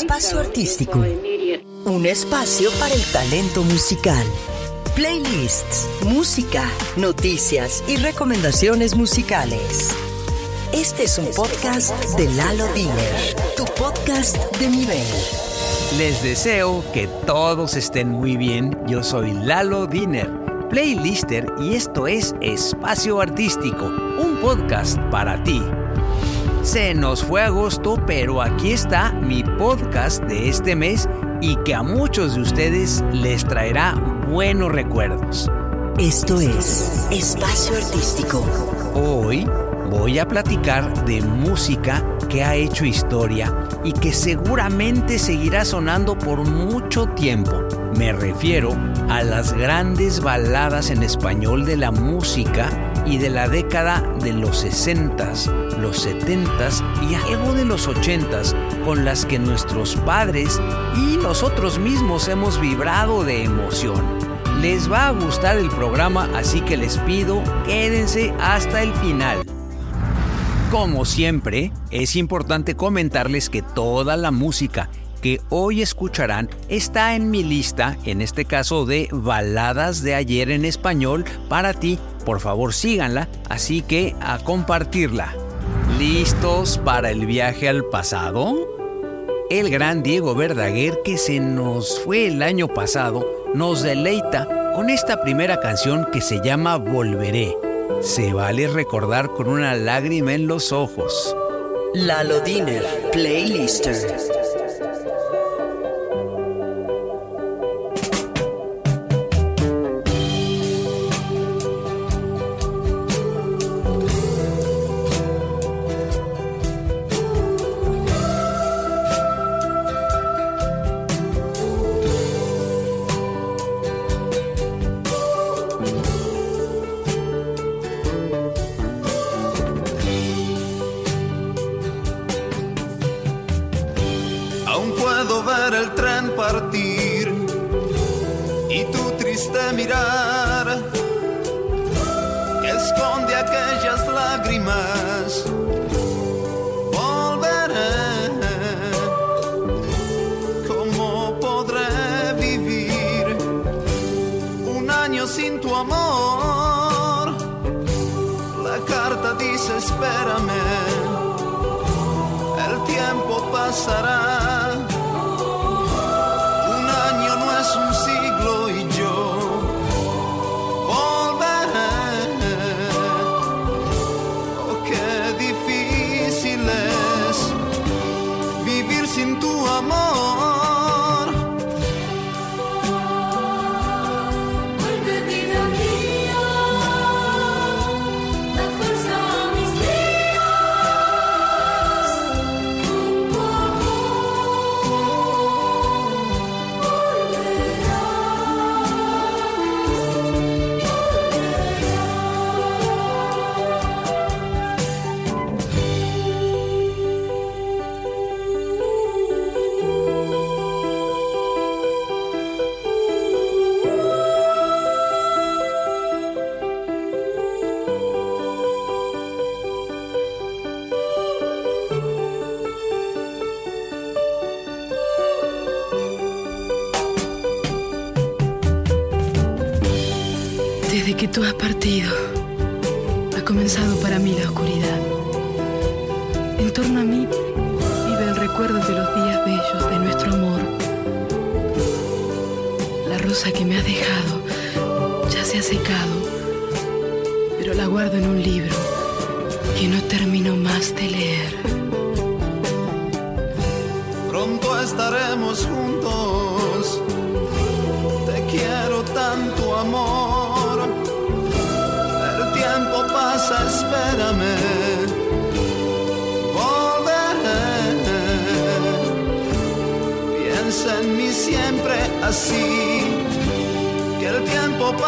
Espacio Artístico. Un espacio para el talento musical. Playlists, música, noticias y recomendaciones musicales. Este es un podcast de Lalo Diner, tu podcast de nivel. Les deseo que todos estén muy bien. Yo soy Lalo Diner, playlister, y esto es Espacio Artístico, un podcast para ti. Se nos fue agosto, pero aquí está mi podcast de este mes y que a muchos de ustedes les traerá buenos recuerdos. Esto es Espacio Artístico. Hoy voy a platicar de música que ha hecho historia y que seguramente seguirá sonando por mucho tiempo. Me refiero a las grandes baladas en español de la música y de la década de los 60s, los 70s y algo de los 80s con las que nuestros padres y nosotros mismos hemos vibrado de emoción. Les va a gustar el programa, así que les pido quédense hasta el final. Como siempre, es importante comentarles que toda la música que hoy escucharán está en mi lista, en este caso de baladas de ayer en español para ti. Por favor síganla, así que a compartirla. ¿Listos para el viaje al pasado? El gran Diego Verdaguer, que se nos fue el año pasado, nos deleita con esta primera canción que se llama Volveré. Se vale recordar con una lágrima en los ojos. Lalo Diner, Playlister.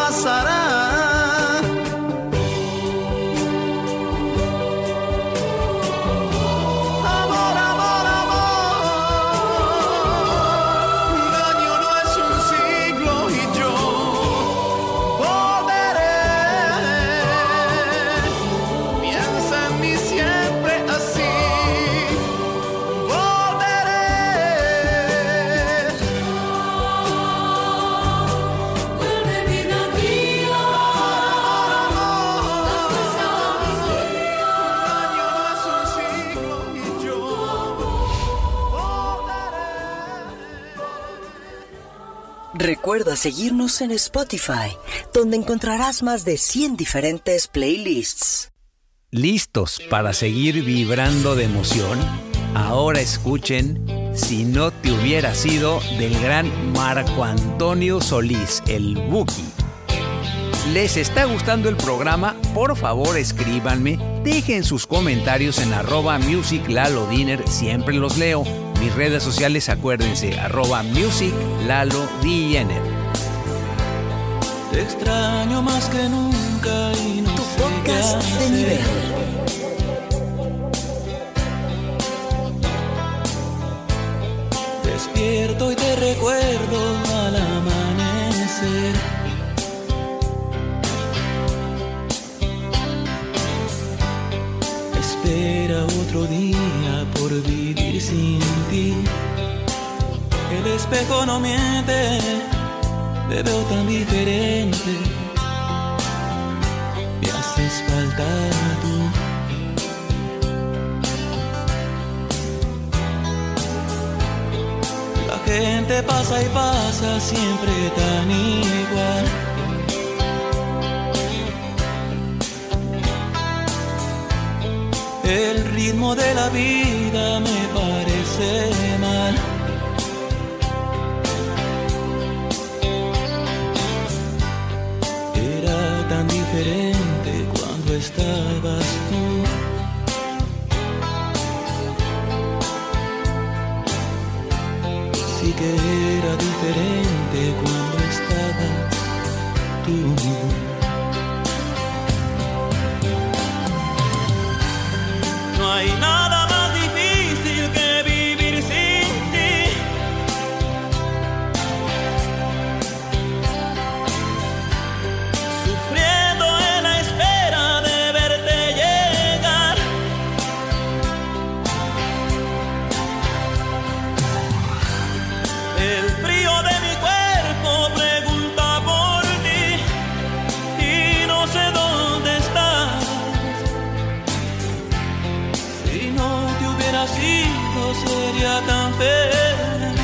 Pasará. Recuerda seguirnos en Spotify, donde encontrarás más de 100 diferentes playlists. ¿Listos para seguir vibrando de emoción? Ahora escuchen Si no te hubiera sido del gran Marco Antonio Solís, el Buki. ¿Les está gustando el programa? Por favor escríbanme, dejen sus comentarios en arroba Music siempre los leo. Mis redes sociales acuérdense, arroba Music Lalo Te extraño más que nunca y no Tu podcast de nivel. Despierto y te recuerdo al amanecer. Espera otro día por vivir sin ti. El espejo no miente, te veo tan diferente. Me haces falta tú. gente pasa y pasa siempre tan igual. El ritmo de la vida me parece mal. Era tan diferente cuando estabas tú. que era diferente cuando estabas tú. sido sería tan feliz.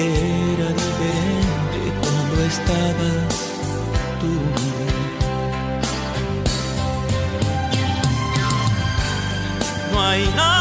Era diferente cuando estabas tú. No hay nada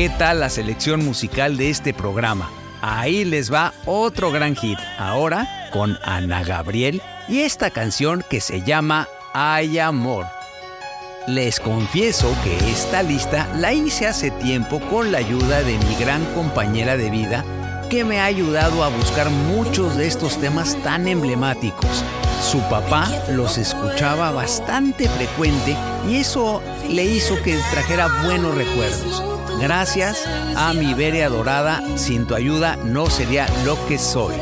¿Qué tal la selección musical de este programa? Ahí les va otro gran hit, ahora con Ana Gabriel y esta canción que se llama Hay Amor. Les confieso que esta lista la hice hace tiempo con la ayuda de mi gran compañera de vida, que me ha ayudado a buscar muchos de estos temas tan emblemáticos. Su papá los escuchaba bastante frecuente y eso le hizo que trajera buenos recuerdos. Gracias a mi Beria Dorada, sin tu ayuda no sería lo que soy.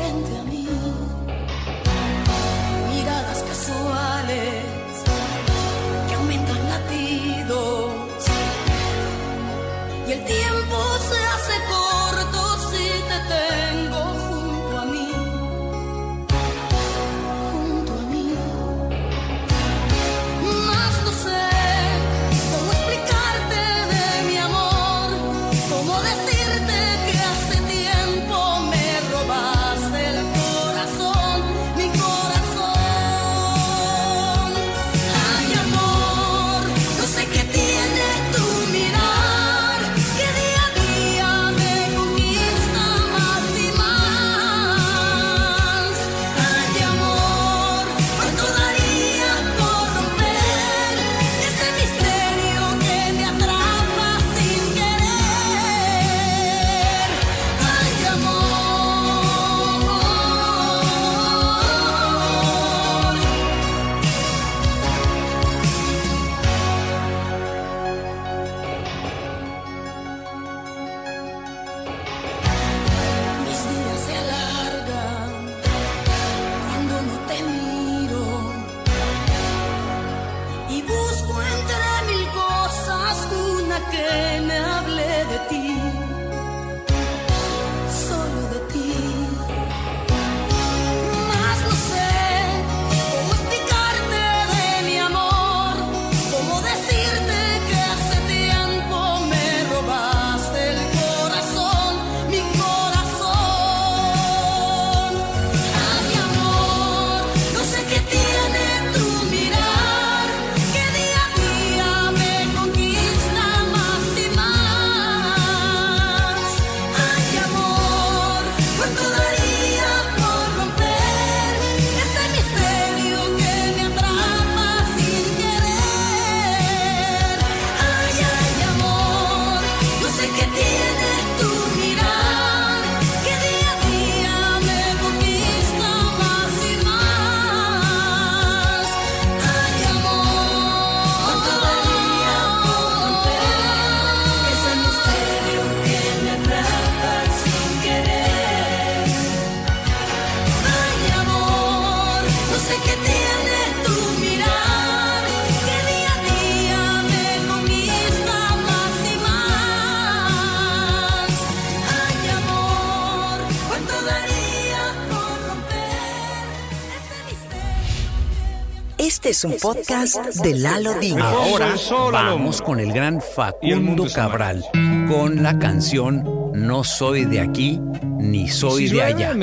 Es un podcast de Lalo Dino. Ahora vamos con el gran Facundo Cabral con la canción No soy de aquí ni soy de allá.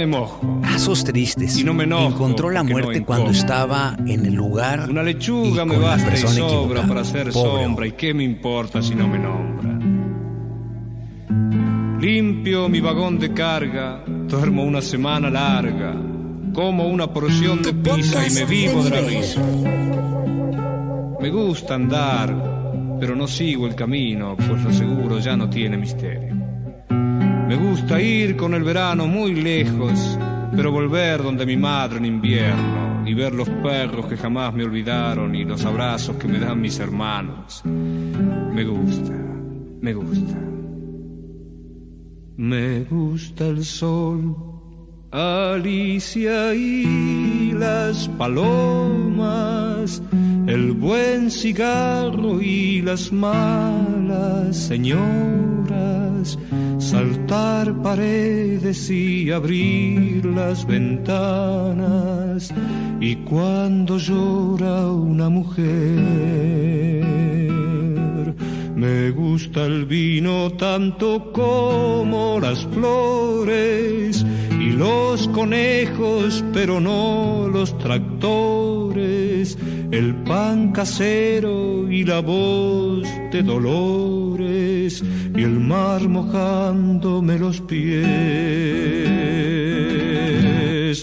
Casos tristes. no me Encontró la muerte cuando estaba en el lugar. Una lechuga me basta y sobra para hacer sombra. ¿Y qué me importa si no me nombra? Limpio mi vagón de carga, duermo una semana larga como una porción de pizza y me vivo de la risa. Me gusta andar, pero no sigo el camino, pues lo seguro ya no tiene misterio. Me gusta ir con el verano muy lejos, pero volver donde mi madre en invierno y ver los perros que jamás me olvidaron y los abrazos que me dan mis hermanos. Me gusta, me gusta. Me gusta el sol Alicia y las palomas, el buen cigarro y las malas señoras, saltar paredes y abrir las ventanas, y cuando llora una mujer, me gusta el vino tanto como las flores y los conejos, pero no los tractores, el pan casero y la voz de dolores y el mar mojándome los pies.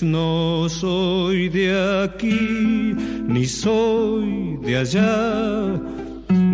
No soy de aquí, ni soy de allá,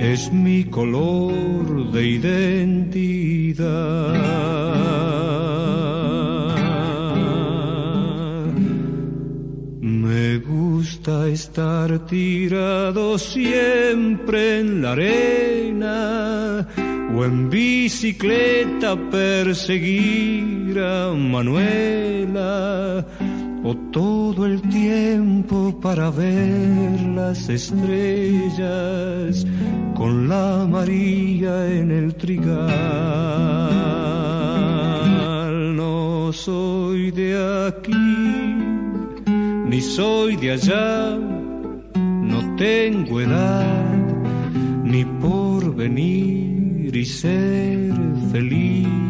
es mi color de identidad. estar tirado siempre en la arena o en bicicleta perseguir a Manuela todo el tiempo para ver las estrellas con la María en el trigal. No soy de aquí ni soy de allá, no tengo edad ni por venir y ser feliz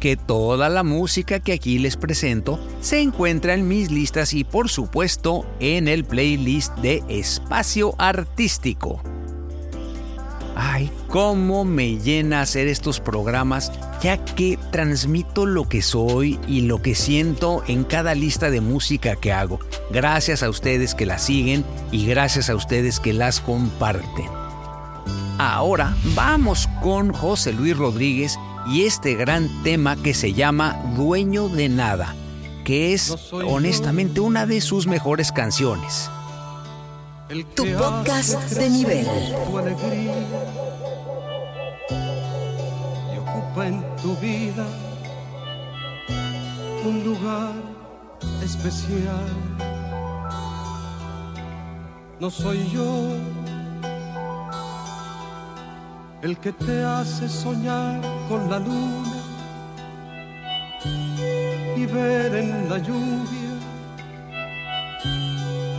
Que toda la música que aquí les presento se encuentra en mis listas y por supuesto en el playlist de Espacio Artístico. Ay, cómo me llena hacer estos programas, ya que transmito lo que soy y lo que siento en cada lista de música que hago. Gracias a ustedes que la siguen y gracias a ustedes que las comparten. Ahora vamos con José Luis Rodríguez y este gran tema que se llama Dueño de Nada, que es honestamente una de sus mejores canciones. Tu podcast de nivel. Y ocupa en tu vida un lugar especial. No soy yo el que te hace soñar con la luna y ver en la lluvia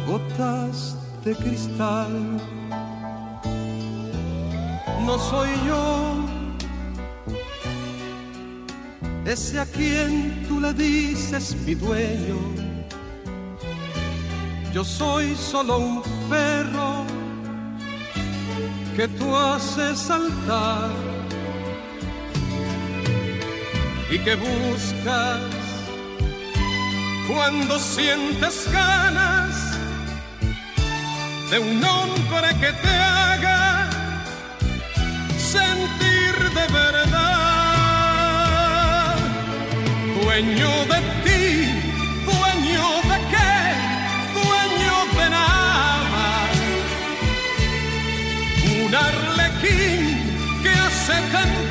gotas de cristal. No soy yo ese a quien tú le dices mi dueño. Yo soy solo un perro que tú haces saltar y que buscas cuando sientes ganas de un hombre que te haga sentir de verdad, dueño de ti, Que hace.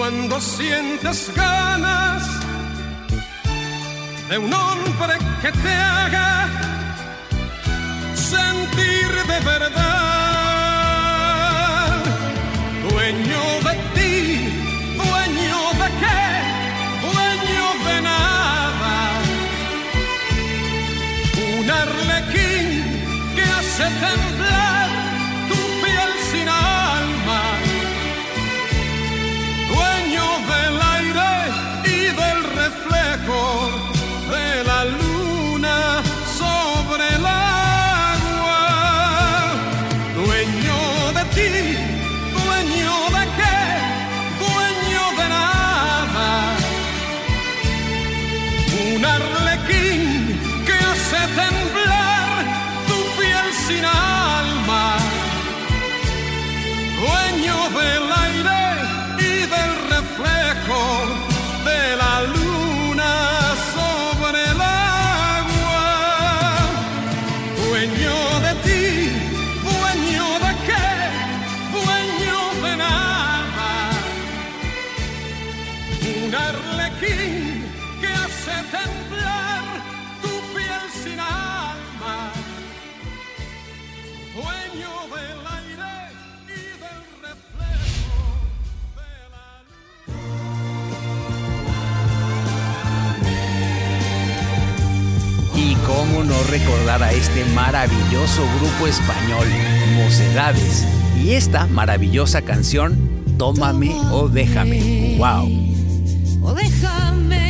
cuando sientes ganas de un hombre que te haga sentir de verdad, dueño de ti, dueño de qué, dueño de nada, un arlequín que hace temblar no recordar a este maravilloso grupo español, Mocedades, y esta maravillosa canción, Tómame o déjame. ¡Wow! o déjame,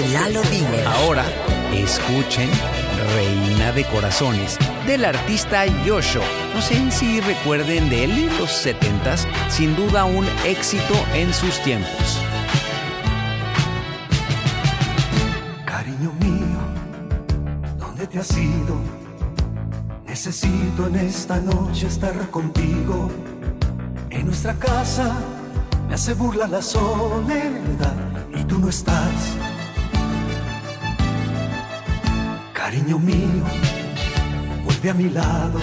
de Lalo Diner. Ahora, escuchen Reina de Corazones del artista Yosho. No sé si recuerden de él en los 70s, sin duda un éxito en sus tiempos. Cariño mío, ¿dónde te has ido? Necesito en esta noche estar contigo. En nuestra casa me hace burla la soledad y tú no estás. Cariño mío, vuelve a mi lado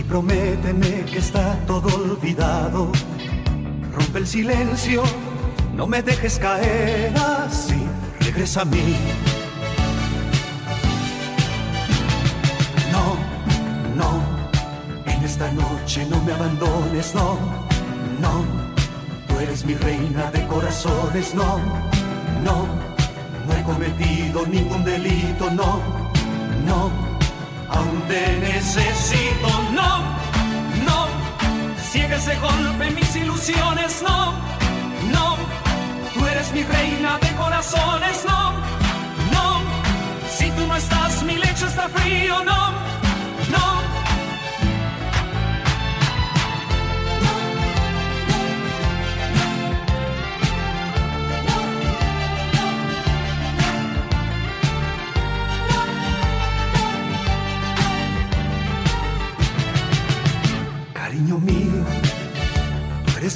y prométeme que está todo olvidado. Rompe el silencio, no me dejes caer así, regresa a mí. No, no, en esta noche no me abandones, no, no, tú eres mi reina de corazones, no, no, no he cometido ningún delito, no, no, aún te necesito, no, no, ciega ese golpe mis ilusiones, no, no, tú eres mi reina de corazones, no, no, si tú no estás mi lecho está frío, no.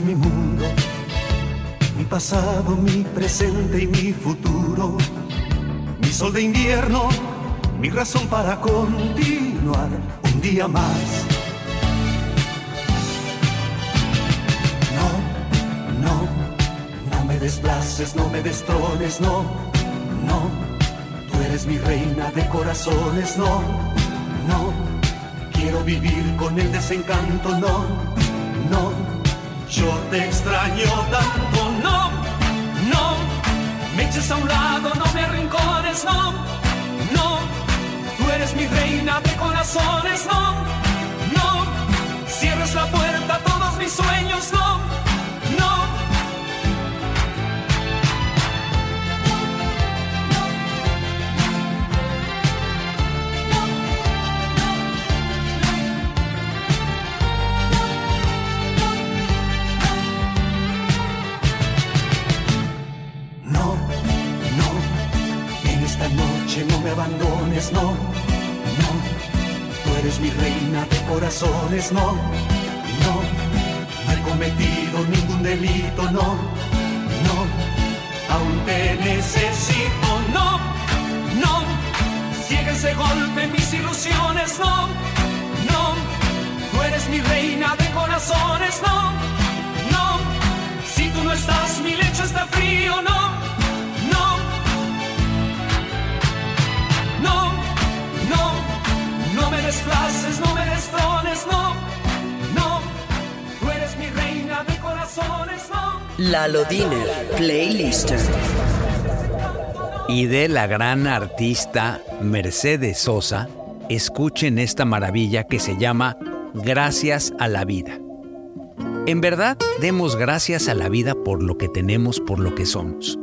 Mi mundo, mi pasado, mi presente y mi futuro, mi sol de invierno, mi razón para continuar un día más. No, no, no me desplaces, no me destrones, no, no, tú eres mi reina de corazones, no, no. Quiero vivir con el desencanto, no, no. Yo te extraño tanto, no, no. Me eches a un lado, no me arrincones, no, no. Tú eres mi reina de corazones, no, no. Cierres la puerta a todos mis sueños, no. No, no, tú eres mi reina de corazones, no, no, no he cometido ningún delito, no, no, aún te necesito, no, no, ciega ese golpe mis ilusiones, no, no, tú eres mi reina de corazones, no, Lalo Diner, Playlister. Y de la gran artista Mercedes Sosa, escuchen esta maravilla que se llama Gracias a la vida. En verdad, demos gracias a la vida por lo que tenemos, por lo que somos.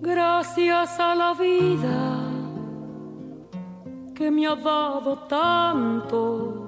Gracias a la vida que me ha dado tanto,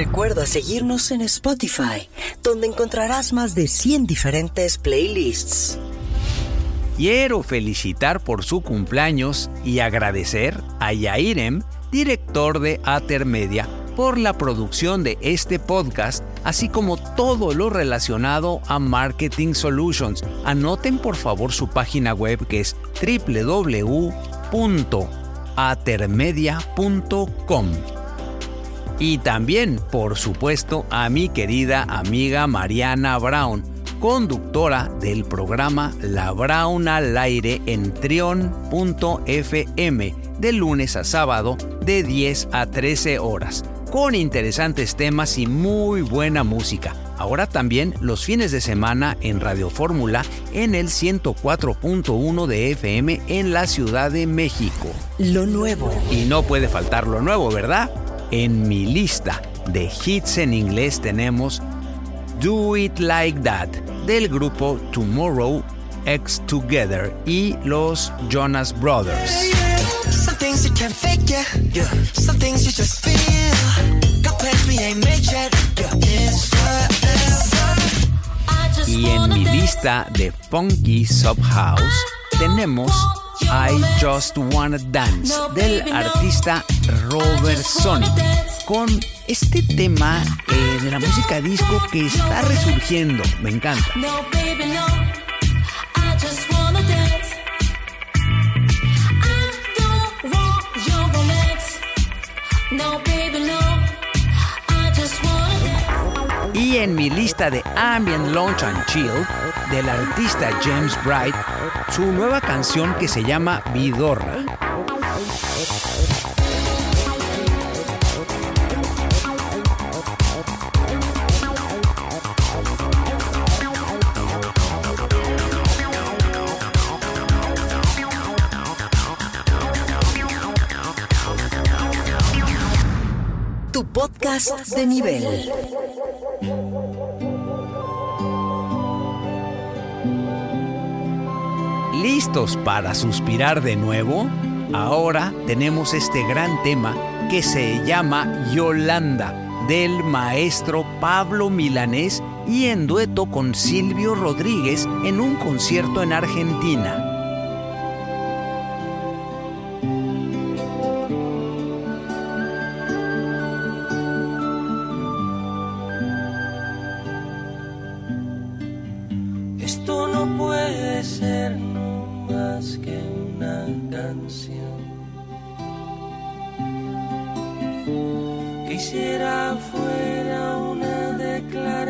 Recuerda seguirnos en Spotify, donde encontrarás más de 100 diferentes playlists. Quiero felicitar por su cumpleaños y agradecer a Yairem director de Atermedia, por la producción de este podcast, así como todo lo relacionado a Marketing Solutions. Anoten por favor su página web que es www.atermedia.com. Y también, por supuesto, a mi querida amiga Mariana Brown, conductora del programa La Brown al aire en trion.fm de lunes a sábado de 10 a 13 horas, con interesantes temas y muy buena música. Ahora también los fines de semana en Radio Fórmula en el 104.1 de FM en la Ciudad de México. Lo nuevo. Y no puede faltar lo nuevo, ¿verdad? En mi lista de hits en inglés tenemos Do It Like That del grupo Tomorrow X Together y los Jonas Brothers. Y en mi lista de Funky Sub House tenemos I Just Wanna Dance del artista Robert Sonic con este tema eh, de la música disco que está resurgiendo. Me encanta. Y en mi lista de Ambient Launch and Chill del artista James Bright, su nueva canción que se llama Vidorra. Podcast de nivel. ¿Listos para suspirar de nuevo? Ahora tenemos este gran tema que se llama Yolanda del maestro Pablo Milanés y en dueto con Silvio Rodríguez en un concierto en Argentina.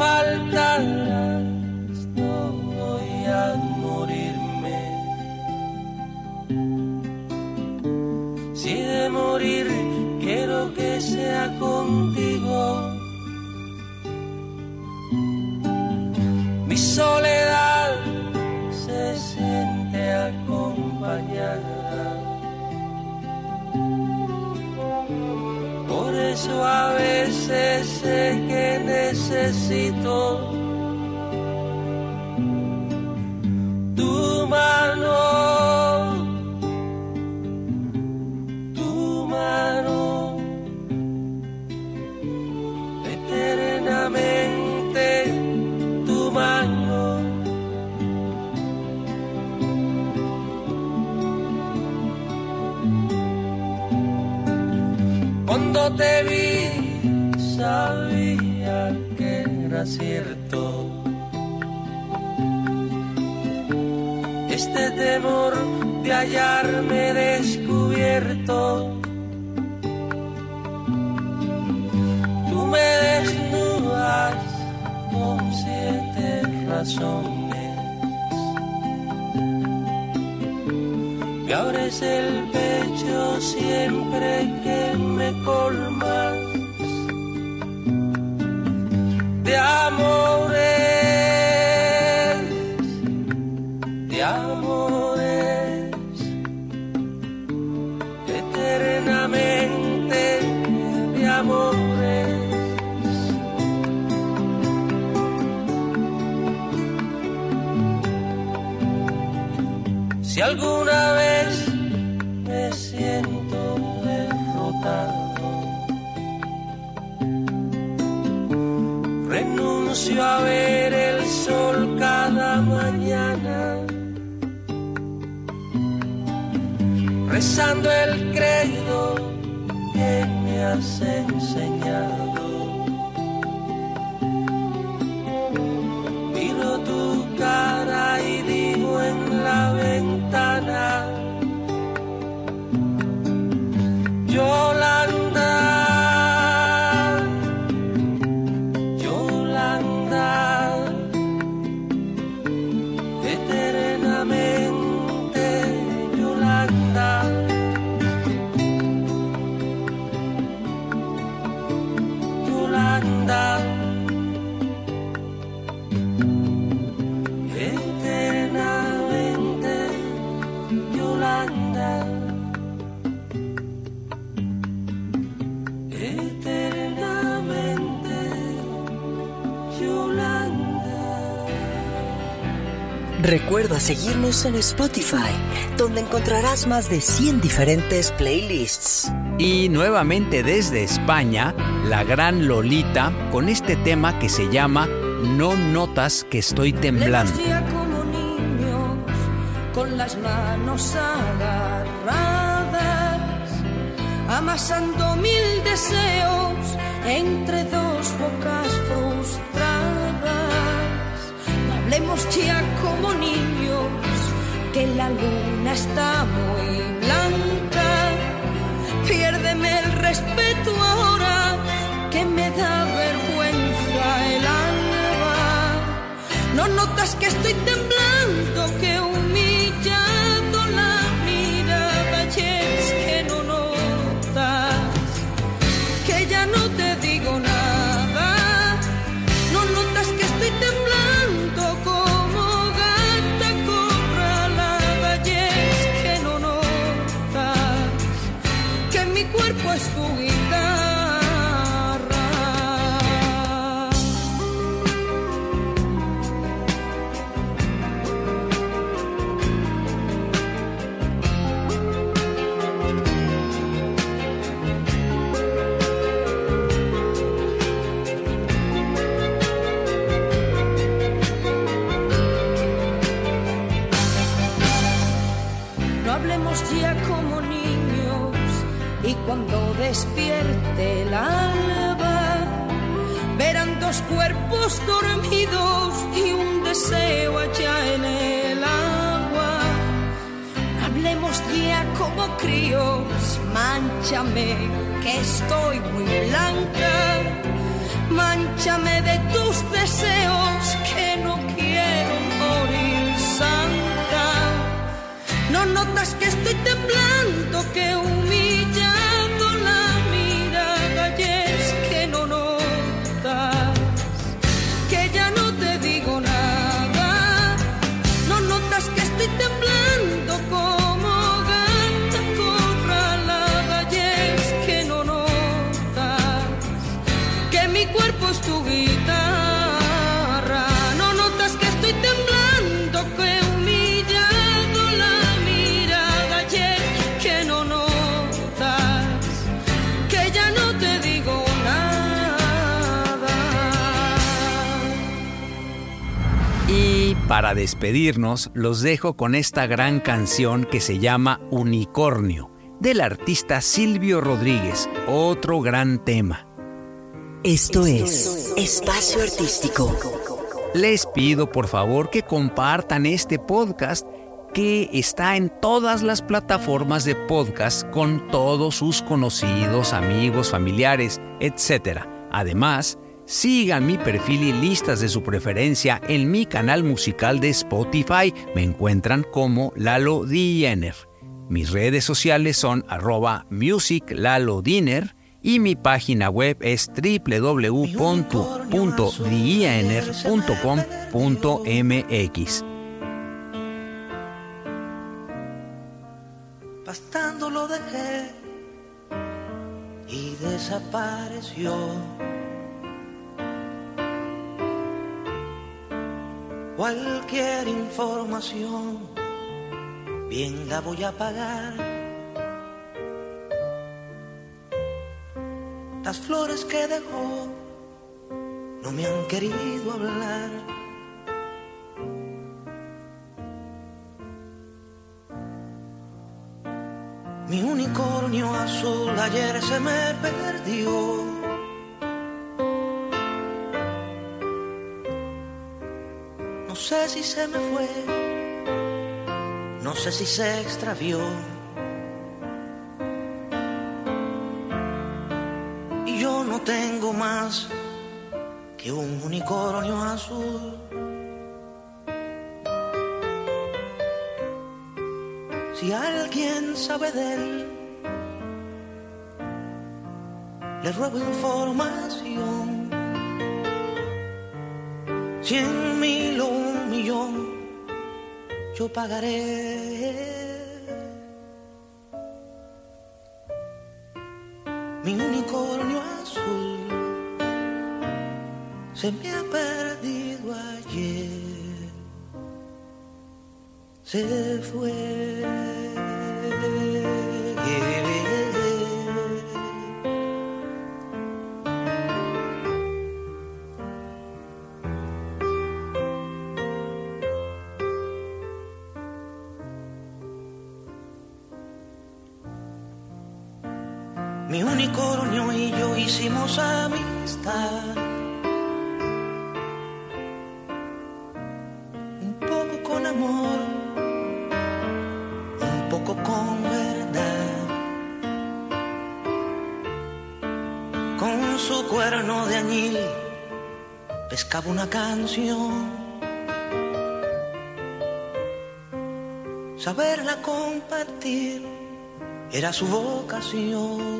Si Cuando te vi sabía que era cierto. Este temor de hallarme descubierto. Tú me desnudas con siete razones. Me abres el pecho siempre que me colmas. De amores, rezando el credo que me has enseñado. Seguirnos en Spotify, donde encontrarás más de 100 diferentes playlists. Y nuevamente desde España, la gran Lolita con este tema que se llama No notas que estoy temblando. como niños, con las manos agarradas, amasando mil deseos entre dos bocas frustradas. No hablemos ya como niños, que la luna está muy blanca. Piérdeme el respeto ahora, que me da vergüenza el alma. No notas que estoy temblando, que para despedirnos, los dejo con esta gran canción que se llama Unicornio, del artista Silvio Rodríguez, otro gran tema. Esto es Espacio Artístico. Les pido por favor que compartan este podcast que está en todas las plataformas de podcast con todos sus conocidos, amigos, familiares, etc. Además, sigan mi perfil y listas de su preferencia en mi canal musical de Spotify. Me encuentran como Lalo Diener. Mis redes sociales son arroba musiclalodiner y mi página web es www.diener.com.mx. Pastando lo dejé y desapareció. Cualquier información, bien la voy a pagar. Las flores que dejó no me han querido hablar. Mi unicornio azul ayer se me perdió. Sé si se me fue, no sé si se extravió. Y yo no tengo más que un unicornio azul. Si alguien sabe de él, le ruego información. Cien mil yo pagaré. Mi unicornio azul se me ha perdido ayer. se fue. Un poco con verdad. Con su cuerno de añil pescaba una canción. Saberla compartir era su vocación.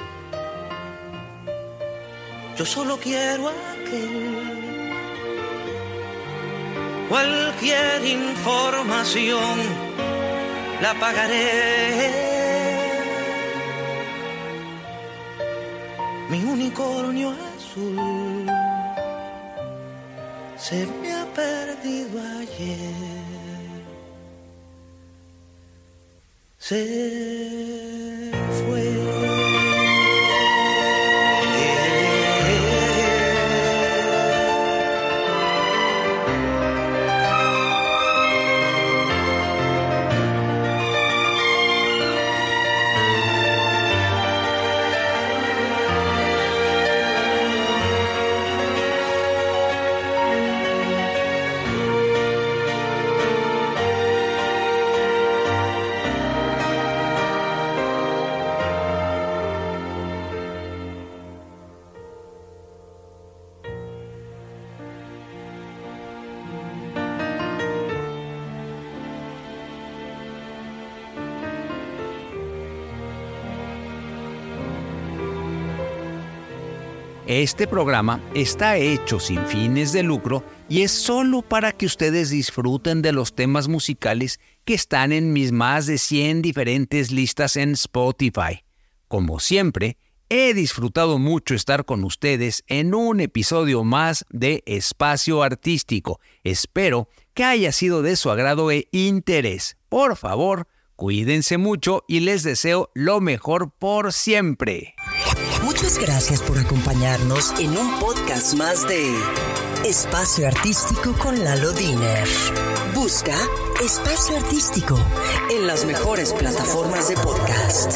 yo solo quiero aquel. Cualquier información la pagaré. Mi unicornio azul se me ha perdido ayer. Se Este programa está hecho sin fines de lucro y es solo para que ustedes disfruten de los temas musicales que están en mis más de 100 diferentes listas en Spotify. Como siempre, he disfrutado mucho estar con ustedes en un episodio más de Espacio Artístico. Espero que haya sido de su agrado e interés. Por favor, cuídense mucho y les deseo lo mejor por siempre. Muchas gracias por acompañarnos en un podcast más de Espacio Artístico con Lalo Diner. Busca Espacio Artístico en las mejores plataformas de podcast.